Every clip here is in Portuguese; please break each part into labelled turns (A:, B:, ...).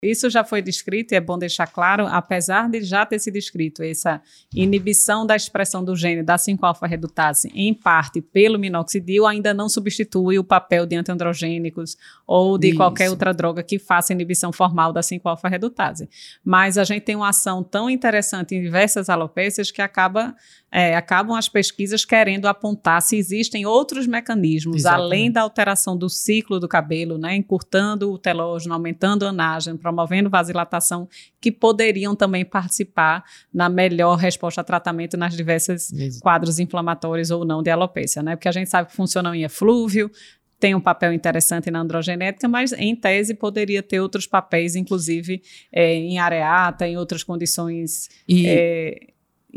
A: Isso já foi descrito, e é bom deixar claro, apesar de já ter sido descrito essa inibição da expressão do gene da 5-alfa-redutase, em parte pelo minoxidil, ainda não substitui o papel de antiandrogênicos ou de Isso. qualquer outra droga que faça inibição formal da 5-alfa-redutase. Mas a gente tem uma ação tão interessante em diversas alopécias que acaba é, acabam as pesquisas querendo apontar se existem outros mecanismos, Exatamente. além da alteração do ciclo do cabelo, né, encurtando o telógeno, aumentando a anagem, promovendo vasodilatação, que poderiam também participar na melhor resposta a tratamento nas diversas Isso. quadros inflamatórios ou não de alopecia, né? Porque a gente sabe que funcionam em eflúvio, tem um papel interessante na androgenética, mas em tese poderia ter outros papéis, inclusive é, em areata, em outras condições. E, é,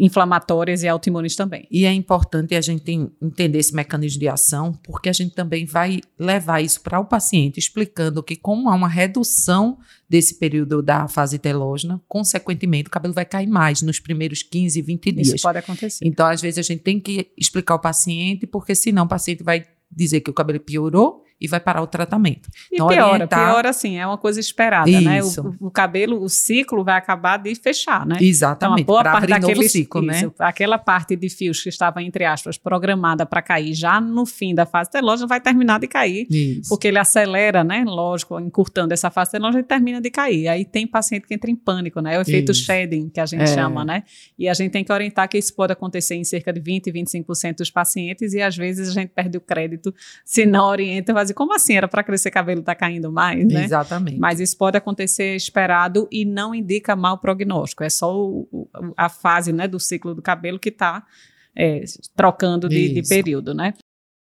A: inflamatórias e autoimunes também.
B: E é importante a gente entender esse mecanismo de ação, porque a gente também vai levar isso para o paciente, explicando que, como há uma redução desse período da fase telógena, consequentemente, o cabelo vai cair mais nos primeiros 15, 20 dias.
A: Isso pode acontecer.
B: Então, às vezes, a gente tem que explicar ao paciente, porque senão o paciente vai dizer que o cabelo piorou e vai parar o tratamento.
A: E então, piora, orientar... piora assim, é uma coisa esperada, né? Isso. né? O, o, cabelo, o ciclo vai acabar de fechar, né?
B: Exatamente.
A: Então, a boa parte daquele ciclo, né? isso, né? Aquela parte de fios que estava, entre aspas, programada para cair já no fim da fase telógena vai terminar de cair, isso. porque ele acelera, né? Lógico, encurtando essa fase telógena, ele termina de cair. Aí tem paciente que entra em pânico, né? É o efeito isso. shedding, que a gente é. chama, né? E a gente tem que orientar que isso pode acontecer em cerca de 20, 25% dos pacientes e às vezes a gente perde o crédito se não orienta, vai dizer, como assim? Era para crescer cabelo, tá caindo mais, né?
B: Exatamente.
A: Mas isso pode acontecer esperado e não indica mau prognóstico. É só o, a fase né, do ciclo do cabelo que está é, trocando de, de período, né?